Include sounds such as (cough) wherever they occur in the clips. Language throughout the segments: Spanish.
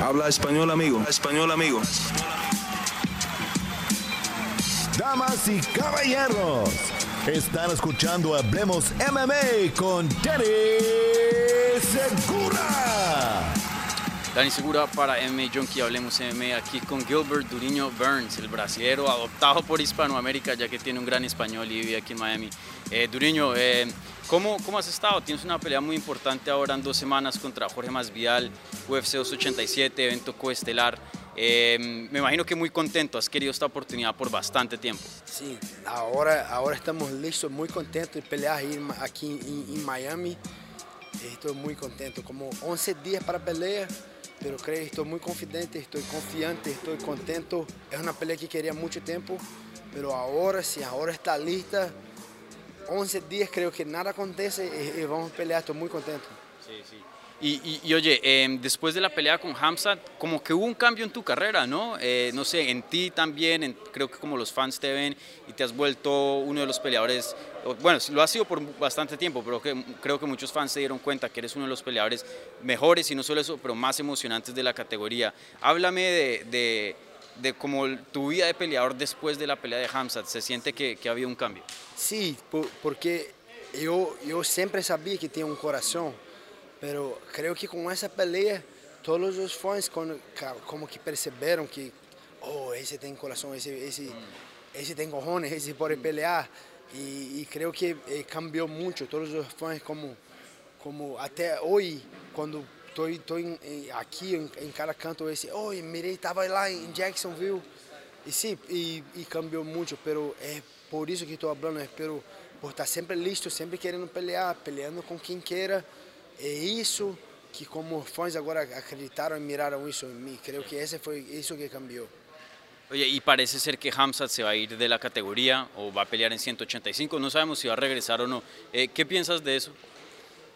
Habla español, amigo. Español, amigo. Damas y caballeros, están escuchando Hablemos MMA con Danny Segura. Dani Segura para MMA Junkie, hablemos MMA aquí con Gilbert Duriño Burns, el brasilero adoptado por Hispanoamérica ya que tiene un gran español y vive aquí en Miami. Eh, Duriño, eh, ¿cómo, ¿cómo has estado? Tienes una pelea muy importante ahora en dos semanas contra Jorge Masvidal, UFC 287, evento coestelar. Eh, me imagino que muy contento, has querido esta oportunidad por bastante tiempo. Sí, ahora, ahora estamos listos, muy contentos de pelear aquí en, en Miami. Estoy muy contento, como 11 días para pelear, pero creo que estoy muy confidente, estoy confiante, estoy contento. Es una pelea que quería mucho tiempo, pero ahora sí, ahora está lista. 11 días creo que nada acontece y, y vamos a pelear, estoy muy contento. Sí, sí. Y, y- oye, eh, después de la pelea con Hamzat, como que hubo un cambio en tu carrera, ¿no? Eh, no sé, en ti también, creo que como los fans te ven y te has vuelto uno de los peleadores, bueno, lo has sido por bastante tiempo, pero creo que muchos fans se dieron cuenta que eres uno de los peleadores mejores y no solo eso, pero más emocionantes de la categoría. Háblame de, de como tu vida de peleador después de la pelea de Hamzat, ¿se siente que, que ha habido un cambio? Sí, por- porque yo, yo siempre sabía que tenía un corazón, pero creo que con esa pelea todos los fans con- como que percibieron que, oh, ese tiene corazón, ese, ese, ese tiene cojones, ese puede pelear. Y, y creo que eh, cambió mucho, todos los fans como, como até hoy, cuando estoy en- en- aquí en, en cada canto, ese, oh, mirei, estaba lá en Jacksonville. Y sí, y, y cambió mucho, pero es por eso que estoy hablando, es pero por estar siempre listo, siempre queriendo pelear, peleando con quien quiera. É isso que como fãs agora acreditaram e miraram isso em mim. Creio que esse foi isso que cambiou. Oye, y parece ser que Hamzat se va a ir de la categoría o va a pelear en 185. No sabemos si va a regresar o no. Eh, ¿Qué piensas de eso?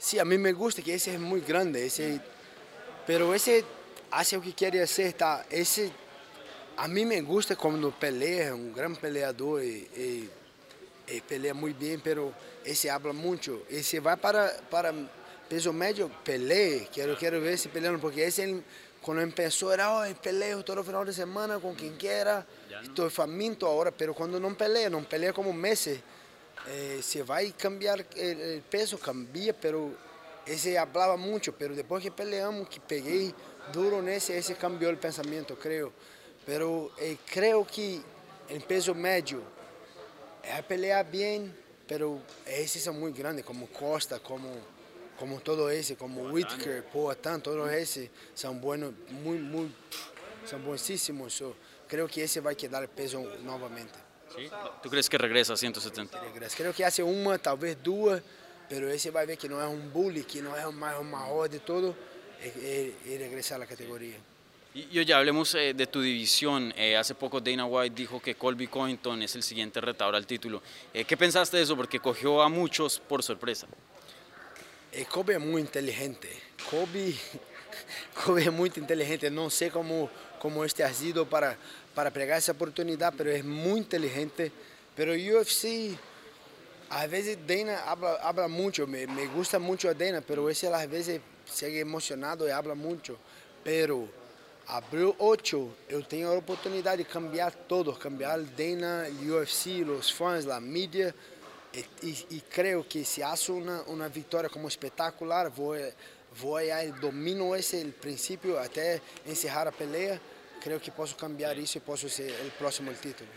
Sim, a mim me gusta que esse é muito grande, esse, pero esse hace o que quer hacer, tá? Esse a mim me gusta quando pelea, é um grande peleador e, e, e pelea muito bem, pero esse habla muito. Esse vai para para peso médio, peleia, quero quero ver esse peleando porque esse ele, quando começou era, oh, peleo todo final de semana com quem quiera, estou faminto agora, pero quando não peleia, não peleia como meses. Eh, se vai cambiar el, el peso, cambia, pero esse hablaba mucho, pero depois que peleamos, que peguei duro nesse, esse cambiou o pensamento, creio. Pero eh, creo que em peso médio é pelear bem, pero esses são muito grandes, como Costa, como como todo esse, como Whitaker, Poatan, todos esses são buenos, muito, muito, são bueníssimos. So, creo que esse vai quedar peso novamente. ¿Tú crees que regresa a 170? regressa. Creio que hace uma, talvez duas, pero esse vai ver que não é um bully, que não é mais o maior de todo, e, regressar à categoria. Y, y oye, hablemos eh, de tu división. Eh, hace poco Dana White dijo que Colby Covington es el siguiente retador al título. Eh, ¿Qué pensaste de eso? Porque cogió a muchos por sorpresa. E Kobe é muito inteligente. Kobe, Kobe é muito inteligente. Não sei como como este ha sido para para pegar essa oportunidade, pero é muito inteligente. Pero UFC às vezes Dana habla, habla mucho, me, me gusta mucho a Dana, pero ese às vezes segue emocionado e habla mucho. Pero abril 8 eu tenho a oportunidade de cambiar todo, cambiar Dana, UFC, os fãs, a mídia. E, e, e creio que se faço uma, uma vitória como espetacular, vou, vou aí, domino esse el princípio até encerrar a pelea. Creio que posso cambiar isso e posso ser o próximo al título.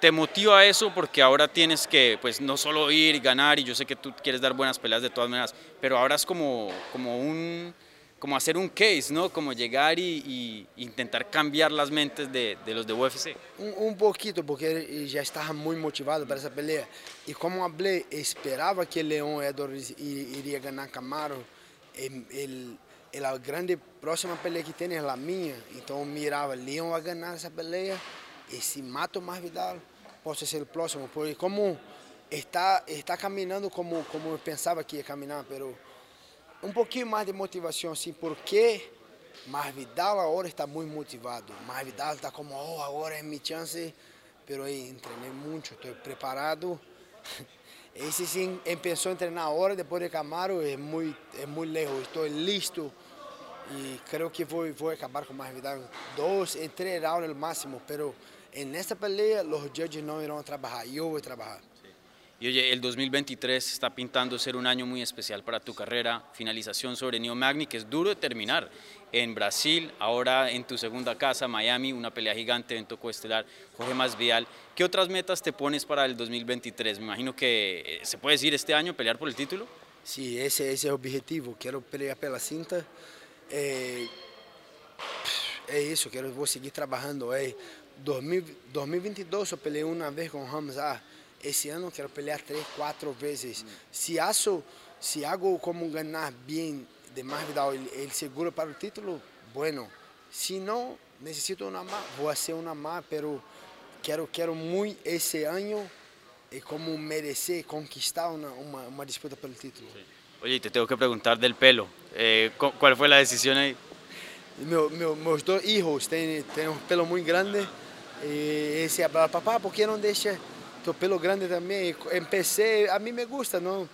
¿Te motiva eso? Porque ahora tienes que, pues, no solo ir y ganar, y yo sé que tú quieres dar buenas peleas de todas maneras, pero ahora es como, como un, como hacer un case, ¿no? Como llegar y, y intentar cambiar las mentes de, de los de UFC. Um, um pouquinho, porque já estava muito motivado para essa pelea. E como falei, esperava que Leon Edwards i- iria ganhar Camaro. Ele, ele, ele, a grande próxima pelea que tem é a minha. Então eu mirava, Leon vai ganhar essa pelea. E se mato mais Vidal, posso ser o próximo. Porque como está, está caminhando como, como eu pensava que ia caminhar, pero um pouquinho mais de motivação, assim, porque Masvidal agora está muito motivado. Masvidal está como, oh, agora é minha chance. Pero aí, treinei muito, estou preparado. (laughs) Esse sim, começou a treinar agora, depois de Camaro, é muito, é muito lejos. Estou listo y creo que voy, voy a acabar con más vida. Dos y tres rounds el máximo, pero en esta pelea los judges no irán a trabajar, yo voy a trabajar. Y oye, el 2023 está pintando ser un año muy especial para tu carrera. Finalización sobre Neo Magni, que es duro de terminar. En Brasil, ahora en tu segunda casa, Miami, una pelea gigante, evento coestelar, Jorge Masvidal. ¿Qué otras metas te pones para el 2023? Me imagino que eh, se puede decir este año pelear por el título. Sí, ese, es el objetivo. Quiero pelear pela cinta. Eh, é isso, quero, vou seguir trabalhando. É, 2000, 2022 eu peleei uma vez com o Hamza. Esse ano quero pelear três, quatro vezes. Se acho, se hago como ganhar bem de mais Vidal, ele, ele segura para o título, bueno. Se não, necessito uma má, vou fazer uma má, pero quero, quero muito esse ano e como merecer conquistar uma, uma, uma disputa pelo título. Oye, y te tengo que preguntar del pelo. Eh, cu- ¿Cuál fue la decisión ahí? Meu, meu, meus dois hijos têm, têm um pelo muito grande e esse fala, papá, por que não deixa teu pelo grande também? Empecé, a mim me gusta, não?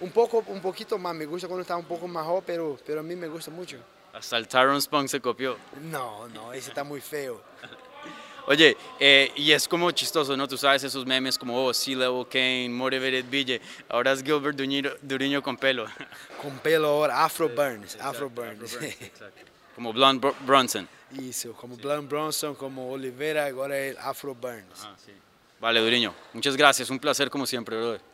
Um pouco, um pouquinho mais, me gusta quando está um pouco maior, pero, pero a mim me gusta muito. Hasta el Tyron Spunk se copió. Não, não, esse está muito feio. (laughs) Oye, eh, y es como chistoso, ¿no? Tú sabes esos memes como, oh, C-Level Kane, Motivated BJ. Ahora es Gilbert Duriño, con pelo. (laughs) Com pelo agora, Afro Burns, (laughs) Afro Burns. como Blonde Br- Bronson. Isso, como Blan Bronson, como Oliveira, agora é Afro Burns. Vale, Duriño. Muchas gracias. Un placer como siempre, brother.